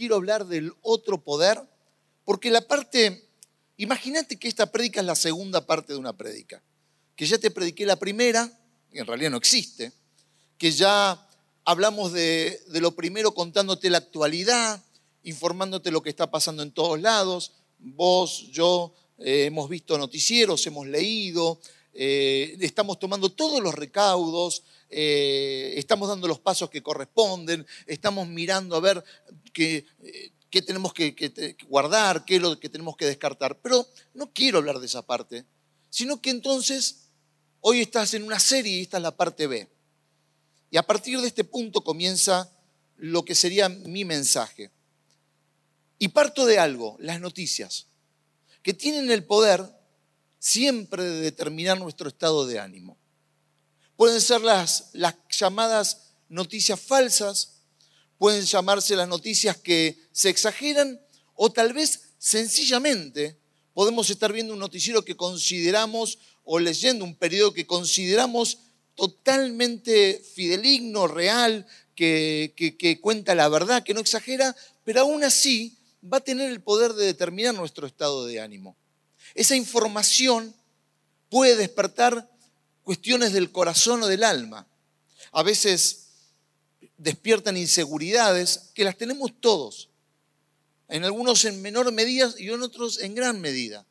quiero hablar del otro poder, porque la parte, imagínate que esta prédica es la segunda parte de una prédica, que ya te prediqué la primera, que en realidad no existe, que ya hablamos de, lo primero contándote la actualidad, informándote lo que está pasando en todos lados, vos, yo, eh, hemos visto noticieros, hemos leído, eh, estamos tomando todos los recaudos, eh, estamos dando los pasos que corresponden, estamos mirando a ver qué, qué tenemos que, guardar, qué es lo que tenemos que descartar. Pero no quiero hablar de esa parte, sino que entonces hoy estás en una serie y esta es la parte B. Y a partir de este punto comienza lo que sería mi mensaje. Y parto de algo, las noticias, que tienen el poder siempre de determinar nuestro estado de ánimo. Pueden ser las, llamadas noticias falsas, pueden llamarse las noticias que se exageran o tal vez sencillamente podemos estar viendo un noticiero que consideramos o leyendo un periodo que consideramos totalmente fideligno, real, que, que, cuenta la verdad, que no exagera, pero aún así va a tener el poder de determinar nuestro estado de ánimo. Esa información puede despertar cuestiones del corazón o del alma. A veces despiertan inseguridades que las tenemos todos. En algunos en menor medida y en otros en gran medida.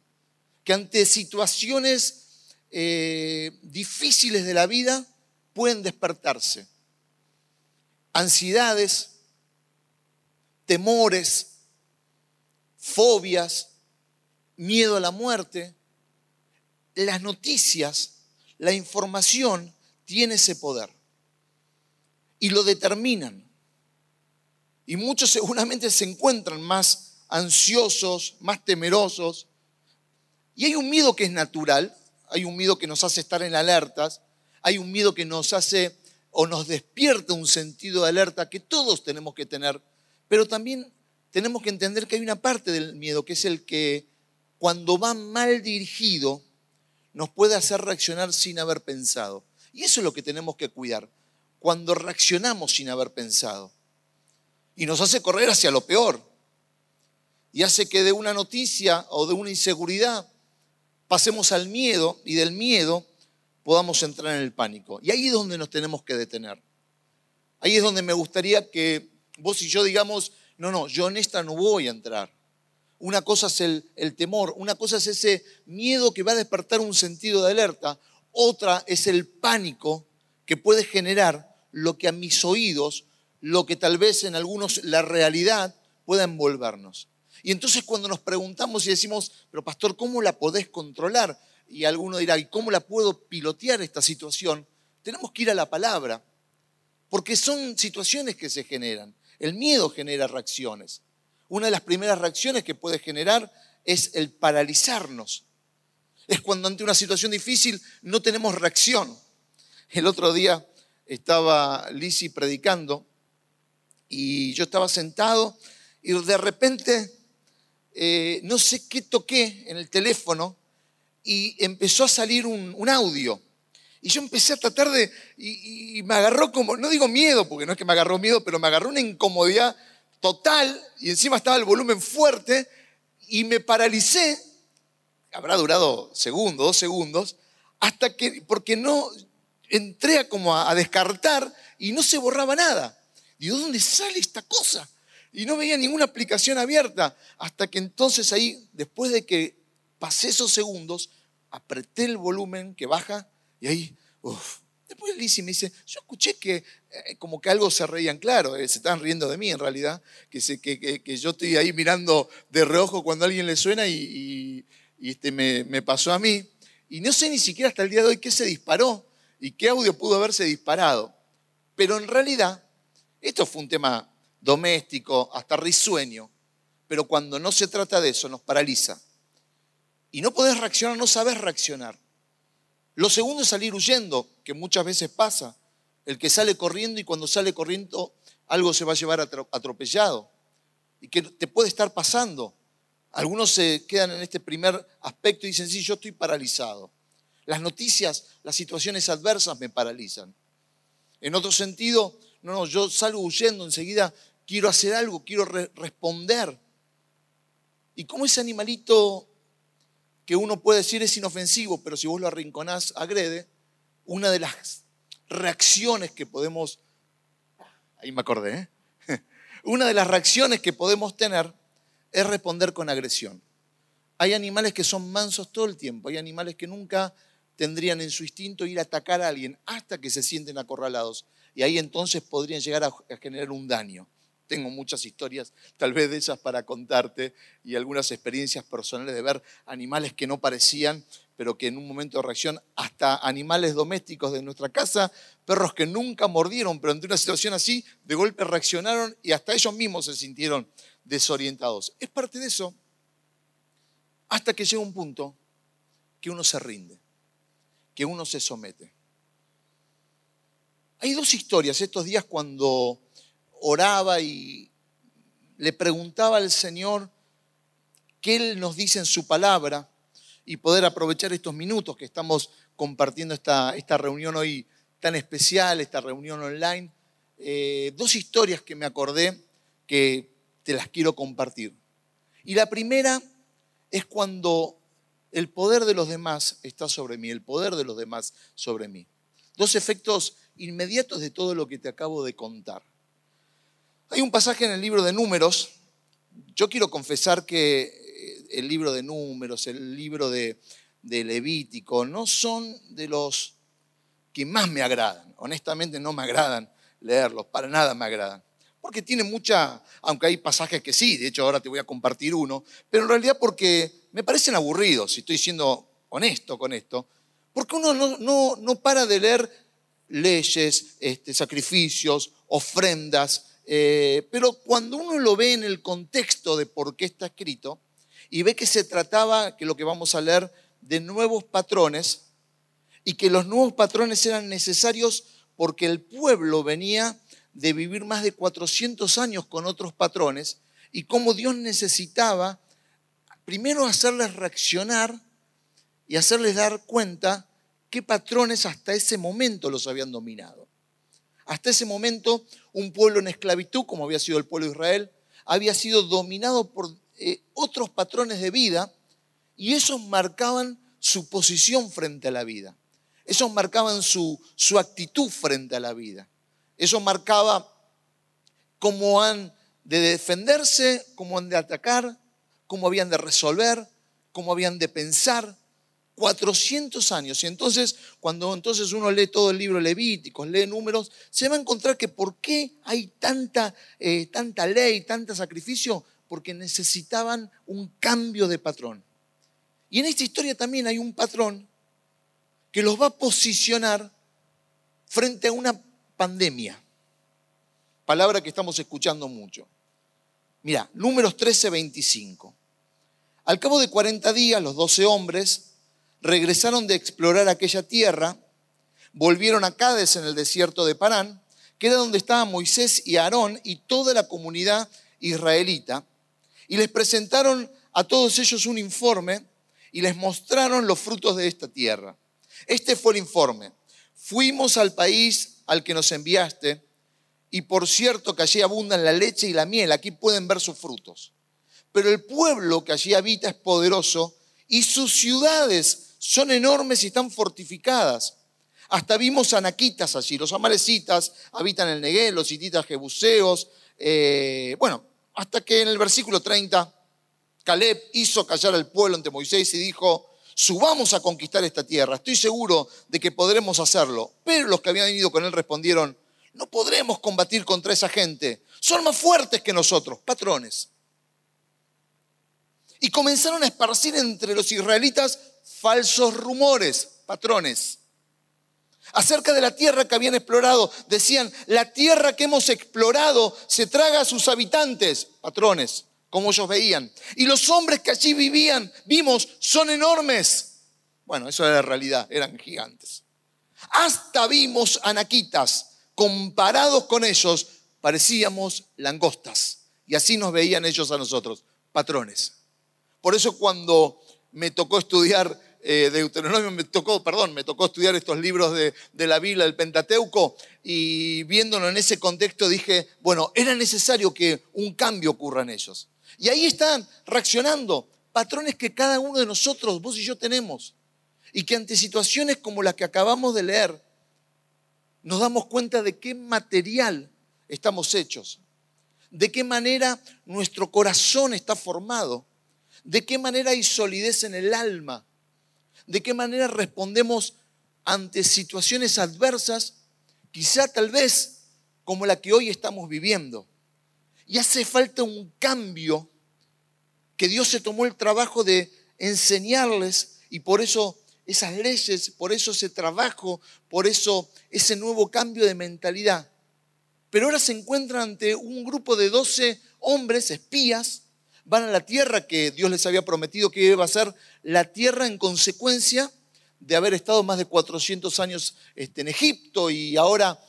Que ante situaciones eh, difíciles de la vida pueden despertarse. Ansiedades, temores, fobias, miedo a la muerte. Las noticias, la información tiene ese poder y lo determinan. Y muchos seguramente se encuentran más ansiosos, más temerosos. Y hay un miedo que es natural, hay un miedo que nos hace estar en alertas, hay un miedo que nos hace o nos despierta un sentido de alerta que todos tenemos que tener, pero también tenemos que entender que hay una parte del miedo que es el que cuando va mal dirigido nos puede hacer reaccionar sin haber pensado. Y eso es lo que tenemos que cuidar, cuando reaccionamos sin haber pensado. Y nos hace correr hacia lo peor. Y hace que de una noticia o de una inseguridad pasemos al miedo y del miedo podamos entrar en el pánico. Y ahí es donde nos tenemos que detener. Ahí es donde me gustaría que vos y yo digamos, no, no, yo en esta no voy a entrar. Una cosa es el, temor, una cosa es ese miedo que va a despertar un sentido de alerta, otra es el pánico que puede generar lo que a mis oídos, lo que tal vez en algunos la realidad pueda envolvernos. Y entonces cuando nos preguntamos y decimos, pero pastor, ¿cómo la podés controlar? Y alguno dirá, ¿y cómo la puedo pilotear esta situación? Tenemos que ir a la palabra, porque son situaciones que se generan. El miedo genera reacciones. Una de las primeras reacciones que puede generar es el paralizarnos. Es cuando ante una situación difícil no tenemos reacción. El otro día estaba Lisi predicando y yo estaba sentado y de repente eh, no sé qué toqué en el teléfono y empezó a salir un, audio. Y yo empecé a tratar de, y, me agarró como, no digo miedo, porque no es que me agarró miedo, pero me agarró una incomodidad total y encima estaba el volumen fuerte y me paralicé, habrá durado segundos, dos segundos, hasta que, porque no, entré como a, a descartar y no se borraba nada. Digo, ¿dónde sale esta cosa? y no veía ninguna aplicación abierta. Hasta que entonces ahí, después de que pasé esos segundos, apreté el volumen que baja y ahí, uff. Después Lizzie me dice, yo escuché que eh, como que algo se reían, claro, eh, se estaban riendo de mí en realidad, que, que, que, yo estoy ahí mirando de reojo cuando alguien le suena y, este, me, me pasó a mí. Y no sé ni siquiera hasta el día de hoy qué se disparó y qué audio pudo haberse disparado. Pero en realidad, esto fue un tema doméstico, hasta risueño. Pero cuando no se trata de eso, nos paraliza. Y no podés reaccionar, no sabes reaccionar. Lo segundo es salir huyendo, que muchas veces pasa. El que sale corriendo y cuando sale corriendo algo se va a llevar atropellado. Y que te puede estar pasando. Algunos se quedan en este primer aspecto y dicen, sí, yo estoy paralizado. Las noticias, las situaciones adversas me paralizan. En otro sentido, no, no, yo salgo huyendo enseguida, quiero hacer algo, quiero responder. Y como ese animalito que uno puede decir es inofensivo, pero si vos lo arrinconás, agrede, una de las reacciones que podemos, ahí me acordé, ¿eh? una de las reacciones que podemos tener es responder con agresión. Hay animales que son mansos todo el tiempo, hay animales que nunca tendrían en su instinto ir a atacar a alguien hasta que se sienten acorralados. Y ahí entonces podrían llegar a, generar un daño. Tengo muchas historias, tal vez de esas para contarte, y algunas experiencias personales de ver animales que no parecían, pero que en un momento de reacción, hasta animales domésticos de nuestra casa, perros que nunca mordieron, pero ante una situación así, de golpe reaccionaron y hasta ellos mismos se sintieron desorientados. Es parte de eso, hasta que llega un punto que uno se rinde, que uno se somete. Hay dos historias estos días cuando oraba y le preguntaba al Señor qué Él nos dice en su palabra y poder aprovechar estos minutos que estamos compartiendo esta, esta reunión hoy tan especial, esta reunión online. Eh, dos historias que me acordé que te las quiero compartir. Y la primera es cuando el poder de los demás está sobre mí, el poder de los demás sobre mí. Dos efectos inmediatos de todo lo que te acabo de contar. Hay un pasaje en el libro de números. Yo quiero confesar que eh, el libro de números, el libro de, Levítico, no son de los que más me agradan. Honestamente no me agradan leerlos, para nada me agradan porque tiene mucha, aunque hay pasajes que sí, de hecho ahora te voy a compartir uno, pero en realidad porque me parecen aburridos, si estoy siendo honesto con esto, porque uno no, no, para de leer leyes, este, sacrificios, ofrendas, eh, pero cuando uno lo ve en el contexto de por qué está escrito y ve que se trataba, que lo que vamos a leer, de nuevos patrones y que los nuevos patrones eran necesarios porque el pueblo venía de vivir más de 400 años con otros patrones y cómo Dios necesitaba primero hacerles reaccionar y hacerles dar cuenta qué patrones hasta ese momento los habían dominado. Hasta ese momento un pueblo en esclavitud, como había sido el pueblo de Israel, había sido dominado por eh, otros patrones de vida y esos marcaban su posición frente a la vida. Esos marcaban su, su actitud frente a la vida. Eso marcaba cómo han de defenderse, cómo han de atacar, cómo habían de resolver, cómo habían de pensar. 400 años. Y entonces, cuando entonces uno lee todo el libro Levítico, lee números, se va a encontrar que por qué hay tanta, eh, tanta ley, tanto sacrificio, porque necesitaban un cambio de patrón. Y en esta historia también hay un patrón que los va a posicionar frente a una pandemia. Palabra que estamos escuchando mucho. Mira, números 13, 25. Al cabo de 40 días, los 12 hombres regresaron de explorar aquella tierra, volvieron a Cádiz en el desierto de Parán, que era donde estaban Moisés y Aarón y toda la comunidad israelita, y les presentaron a todos ellos un informe y les mostraron los frutos de esta tierra. Este fue el informe. Fuimos al país al que nos enviaste, y por cierto que allí abundan la leche y la miel, aquí pueden ver sus frutos. Pero el pueblo que allí habita es poderoso y sus ciudades son enormes y están fortificadas. Hasta vimos anaquitas allí, los amalecitas habitan el Neguel, los hititas jebuseos. Eh, bueno, hasta que en el versículo 30, Caleb hizo callar al pueblo ante Moisés y dijo, subamos a conquistar esta tierra, estoy seguro de que podremos hacerlo. Pero los que habían ido con él respondieron, no podremos combatir contra esa gente, son más fuertes que nosotros, patrones. Y comenzaron a esparcir entre los israelitas falsos rumores, patrones, acerca de la tierra que habían explorado. Decían, la tierra que hemos explorado se traga a sus habitantes, patrones como ellos veían. Y los hombres que allí vivían, vimos, son enormes. Bueno, eso era la realidad, eran gigantes. Hasta vimos anaquitas. Comparados con ellos, parecíamos langostas. Y así nos veían ellos a nosotros, patrones. Por eso cuando me tocó estudiar eh, Deuteronomio, me tocó, perdón, me tocó estudiar estos libros de, la Biblia, del Pentateuco, y viéndolo en ese contexto dije, bueno, era necesario que un cambio ocurra en ellos. Y ahí están reaccionando patrones que cada uno de nosotros, vos y yo tenemos, y que ante situaciones como las que acabamos de leer, nos damos cuenta de qué material estamos hechos, de qué manera nuestro corazón está formado, de qué manera hay solidez en el alma, de qué manera respondemos ante situaciones adversas, quizá tal vez como la que hoy estamos viviendo. Y hace falta un cambio que Dios se tomó el trabajo de enseñarles y por eso esas leyes, por eso ese trabajo, por eso ese nuevo cambio de mentalidad. Pero ahora se encuentran ante un grupo de 12 hombres, espías, van a la tierra que Dios les había prometido que iba a ser la tierra en consecuencia de haber estado más de 400 años este, en Egipto y ahora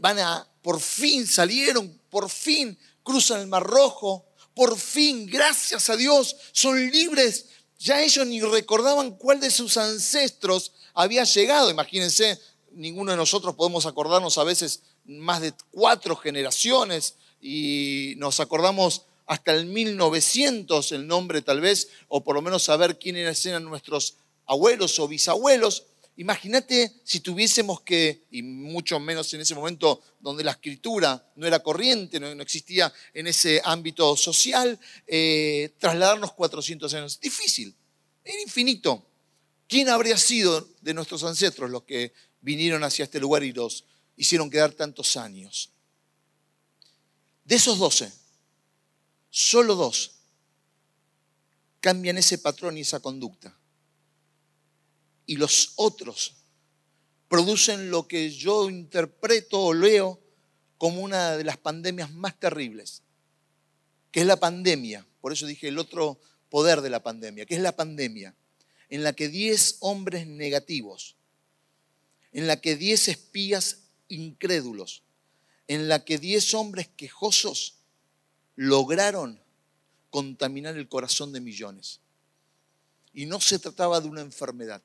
van a, por fin salieron, por fin cruzan el Mar Rojo, por fin, gracias a Dios, son libres. Ya ellos ni recordaban cuál de sus ancestros había llegado. Imagínense, ninguno de nosotros podemos acordarnos a veces más de cuatro generaciones y nos acordamos hasta el 1900 el nombre tal vez, o por lo menos saber quiénes eran nuestros abuelos o bisabuelos. Imagínate si tuviésemos que, y mucho menos en ese momento donde la escritura no era corriente, no, existía en ese ámbito social, eh, trasladarnos 400 años. Difícil, era infinito. ¿Quién habría sido de nuestros ancestros los que vinieron hacia este lugar y los hicieron quedar tantos años? De esos 12, solo dos cambian ese patrón y esa conducta y los otros producen lo que yo interpreto o leo como una de las pandemias más terribles, que es la pandemia. Por eso dije el otro poder de la pandemia, que es la pandemia, en la que 10 hombres negativos, en la que 10 espías incrédulos, en la que 10 hombres quejosos lograron contaminar el corazón de millones. Y no se trataba de una enfermedad,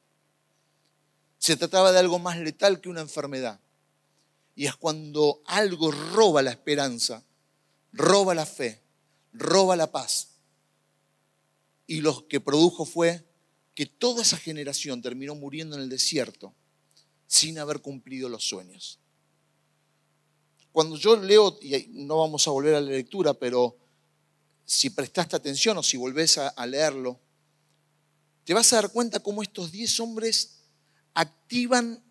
se trataba de algo más letal que una enfermedad. Y es cuando algo roba la esperanza, roba la fe, roba la paz. Y lo que produjo fue que toda esa generación terminó muriendo en el desierto sin haber cumplido los sueños. Cuando yo leo, y no vamos a volver a la lectura, pero si prestaste atención o si volvés a, leerlo, te vas a dar cuenta cómo estos diez hombres activan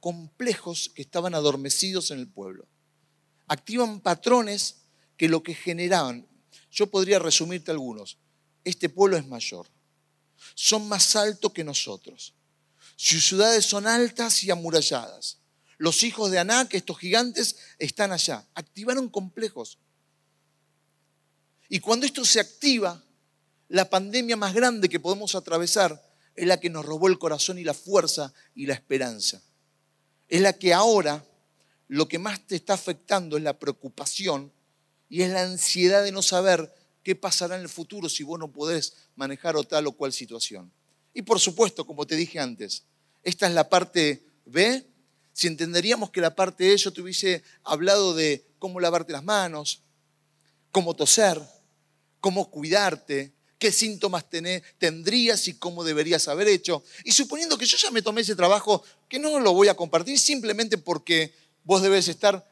complejos que estaban adormecidos en el pueblo. Activan patrones que lo que generaban, yo podría resumirte algunos, este pueblo es mayor, son más altos que nosotros, sus ciudades son altas y amuralladas, los hijos de Anak, estos gigantes, están allá, activaron complejos. Y cuando esto se activa, la pandemia más grande que podemos atravesar es la que nos robó el corazón y la fuerza y la esperanza. Es la que ahora lo que más te está afectando es la preocupación y es la ansiedad de no saber qué pasará en el futuro si vos no podés manejar o tal o cual situación. Y por supuesto, como te dije antes, esta es la parte B. Si entenderíamos que la parte E yo te hubiese hablado de cómo lavarte las manos, cómo toser, cómo cuidarte, qué síntomas tendrías y cómo deberías haber hecho. Y suponiendo que yo ya me tomé ese trabajo, que no lo voy a compartir simplemente porque vos debes estar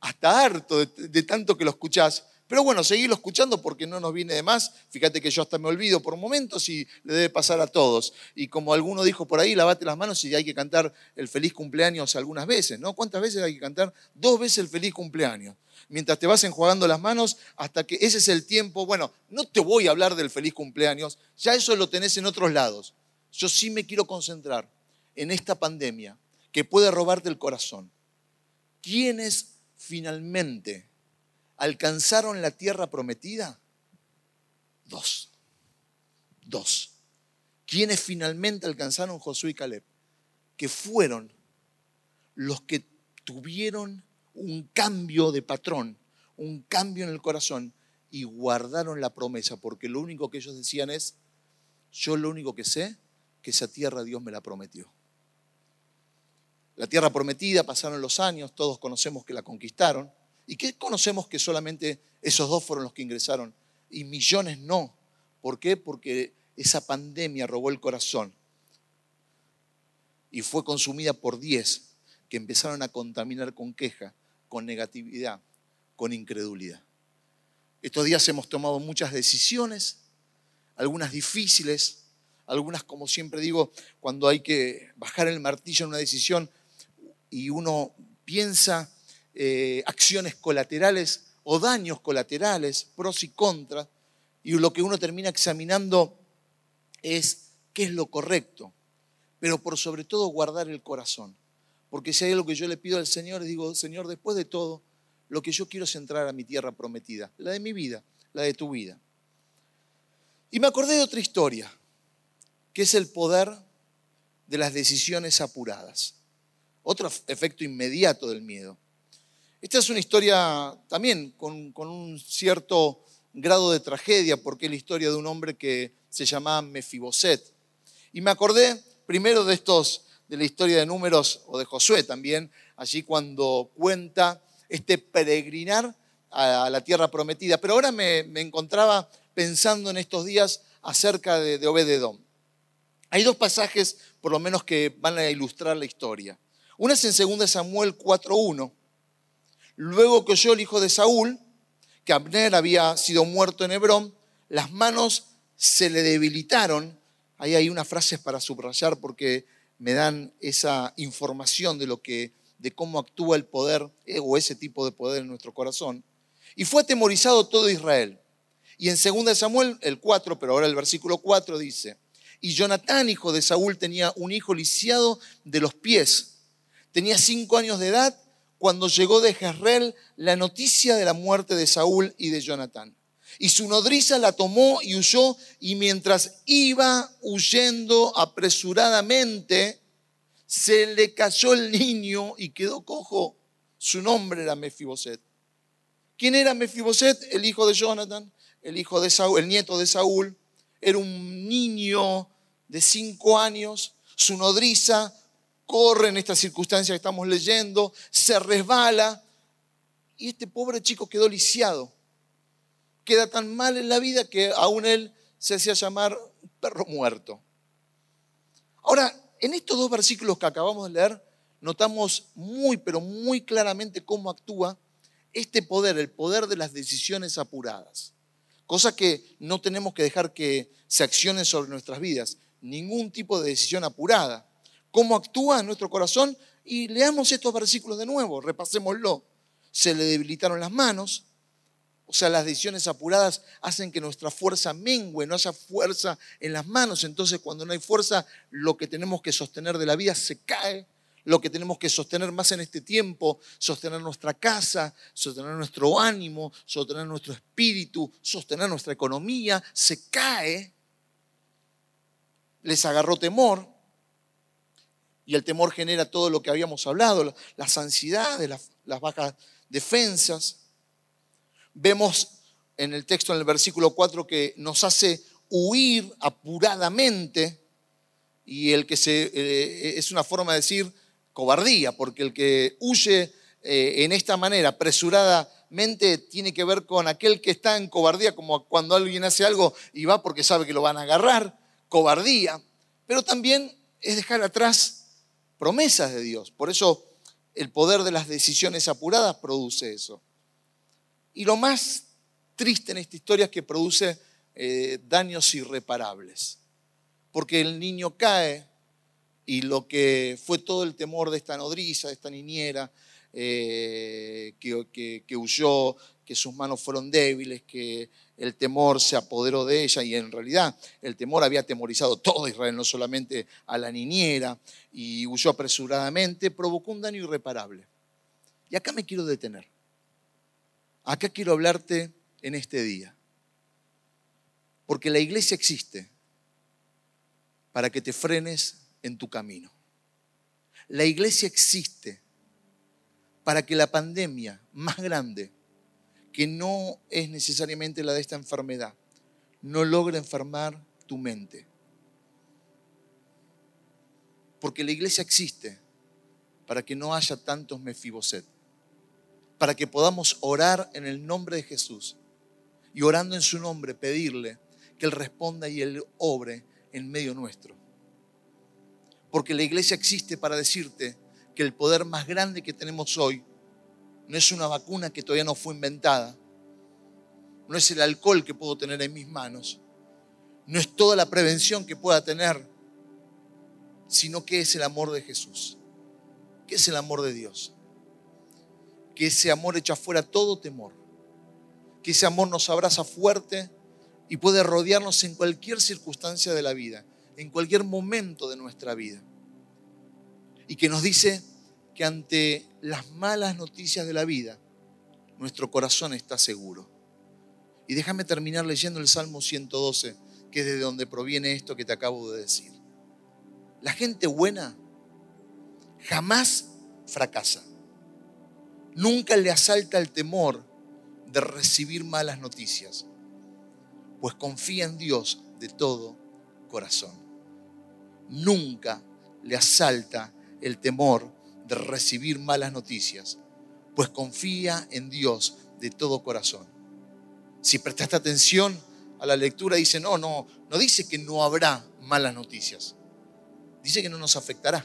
hasta harto de, tanto que lo escuchás. Pero bueno, seguirlo escuchando porque no nos viene de más. Fíjate que yo hasta me olvido por momentos y le debe pasar a todos. Y como alguno dijo por ahí, lavate las manos y hay que cantar el feliz cumpleaños algunas veces, ¿no? ¿Cuántas veces hay que cantar? Dos veces el feliz cumpleaños mientras te vas enjuagando las manos hasta que ese es el tiempo. Bueno, no te voy a hablar del feliz cumpleaños, ya eso lo tenés en otros lados. Yo sí me quiero concentrar en esta pandemia que puede robarte el corazón. ¿Quiénes finalmente alcanzaron la tierra prometida? Dos. Dos. ¿Quiénes finalmente alcanzaron Josué y Caleb? Que fueron los que tuvieron un cambio de patrón, un cambio en el corazón y guardaron la promesa, porque lo único que ellos decían es, yo lo único que sé que esa tierra Dios me la prometió. La tierra prometida, pasaron los años, todos conocemos que la conquistaron. ¿Y qué conocemos que solamente esos dos fueron los que ingresaron? Y millones no. ¿Por qué? Porque esa pandemia robó el corazón y fue consumida por diez que empezaron a contaminar con queja, con negatividad, con incredulidad. Estos días hemos tomado muchas decisiones, algunas difíciles, algunas, como siempre digo, cuando hay que bajar el martillo en una decisión y uno piensa eh, acciones colaterales o daños colaterales, pros y contras, y lo que uno termina examinando es qué es lo correcto, pero por sobre todo guardar el corazón. Porque si hay algo que yo le pido al Señor, digo, Señor, después de todo, lo que yo quiero es entrar a mi tierra prometida, la de mi vida, la de tu vida. Y me acordé de otra historia, que es el poder de las decisiones apuradas. Otro efecto inmediato del miedo. Esta es una historia también con, un cierto grado de tragedia, porque es la historia de un hombre que se llamaba Mefiboset. Y me acordé primero de estos, de la historia de números, o de Josué también, allí cuando cuenta este peregrinar a la tierra prometida. Pero ahora me, encontraba pensando en estos días acerca de, de Obededón. Hay dos pasajes, por lo menos, que van a ilustrar la historia. Una es en 2 Samuel 4.1. Luego que oyó el hijo de Saúl, que Abner había sido muerto en Hebrón, las manos se le debilitaron. Ahí hay unas frases para subrayar porque me dan esa información de lo que de cómo actúa el poder eh, o ese tipo de poder en nuestro corazón. Y fue atemorizado todo Israel. Y en 2 Samuel, el 4, pero ahora el versículo 4 dice, y Jonatán, hijo de Saúl, tenía un hijo lisiado de los pies. Tenía cinco años de edad cuando llegó de Jezreel la noticia de la muerte de Saúl y de Jonatán. Y su nodriza la tomó y huyó, y mientras iba huyendo apresuradamente, se le cayó el niño y quedó cojo. Su nombre era Mefiboset. ¿Quién era Mefiboset? El hijo de Jonathan, el hijo de Saúl, el nieto de Saúl. Era un niño de cinco años. Su nodriza corre en esta circunstancia que estamos leyendo, se resbala y este pobre chico quedó lisiado. Queda tan mal en la vida que aún él se hacía llamar perro muerto. Ahora, en estos dos versículos que acabamos de leer, notamos muy, pero muy claramente cómo actúa este poder, el poder de las decisiones apuradas. Cosa que no tenemos que dejar que se accione sobre nuestras vidas. Ningún tipo de decisión apurada cómo actúa en nuestro corazón y leamos estos versículos de nuevo, repasémoslo. Se le debilitaron las manos, o sea, las decisiones apuradas hacen que nuestra fuerza mengue, no haya fuerza en las manos. Entonces, cuando no hay fuerza, lo que tenemos que sostener de la vida se cae. Lo que tenemos que sostener más en este tiempo, sostener nuestra casa, sostener nuestro ánimo, sostener nuestro espíritu, sostener nuestra economía, se cae. Les agarró temor, y el temor genera todo lo que habíamos hablado, las ansiedades, las, bajas defensas. Vemos en el texto, en el versículo 4, que nos hace huir apuradamente y el que se, eh, es una forma de decir cobardía, porque el que huye eh, en esta manera, apresuradamente, tiene que ver con aquel que está en cobardía, como cuando alguien hace algo y va porque sabe que lo van a agarrar, cobardía, pero también es dejar atrás promesas de Dios. Por eso el poder de las decisiones apuradas produce eso. Y lo más triste en esta historia es que produce eh, daños irreparables. Porque el niño cae y lo que fue todo el temor de esta nodriza, de esta niñera, eh, que, huyó, que sus manos fueron débiles, que el temor se apoderó de ella y en realidad el temor había temorizado todo Israel, no solamente a la niñera, y huyó apresuradamente, provocó un daño irreparable. Y acá me quiero detener. Acá quiero hablarte en este día. Porque la iglesia existe para que te frenes en tu camino. La iglesia existe para que la pandemia más grande que no es necesariamente la de esta enfermedad, no logra enfermar tu mente. Porque la iglesia existe para que no haya tantos Mefiboset. Para que podamos orar en el nombre de Jesús. Y orando en su nombre, pedirle que Él responda y Él obre en medio nuestro. Porque la iglesia existe para decirte que el poder más grande que tenemos hoy no es una vacuna que todavía no fue inventada, no es el alcohol que puedo tener en mis manos, no es toda la prevención que pueda tener, sino que es el amor de Jesús, que es el amor de Dios, que ese amor echa fuera todo temor, que ese amor nos abraza fuerte y puede rodearnos en cualquier circunstancia de la vida, en cualquier momento de nuestra vida. Y que nos dice que ante las malas noticias de la vida, nuestro corazón está seguro. Y déjame terminar leyendo el Salmo 112, que es de donde proviene esto que te acabo de decir. La gente buena jamás fracasa. Nunca le asalta el temor de recibir malas noticias, pues confía en Dios de todo corazón. Nunca le asalta el temor de recibir malas noticias, pues confía en Dios de todo corazón. Si prestaste atención a la lectura, dice, no, no, no dice que no habrá malas noticias, dice que no nos afectará.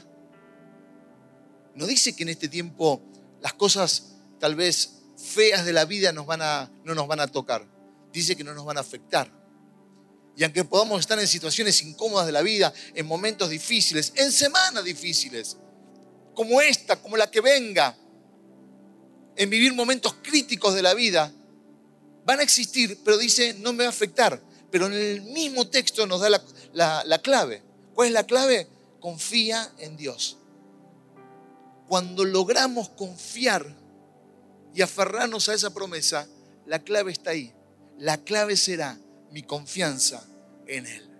No dice que en este tiempo las cosas tal vez feas de la vida nos van a, no nos van a tocar, dice que no nos van a afectar. Y aunque podamos estar en situaciones incómodas de la vida, en momentos difíciles, en semanas difíciles, como esta, como la que venga, en vivir momentos críticos de la vida, van a existir, pero dice, no me va a afectar. Pero en el mismo texto nos da la, la clave. ¿Cuál es la clave? Confía en Dios. Cuando logramos confiar y aferrarnos a esa promesa, la clave está ahí. La clave será mi confianza en Él.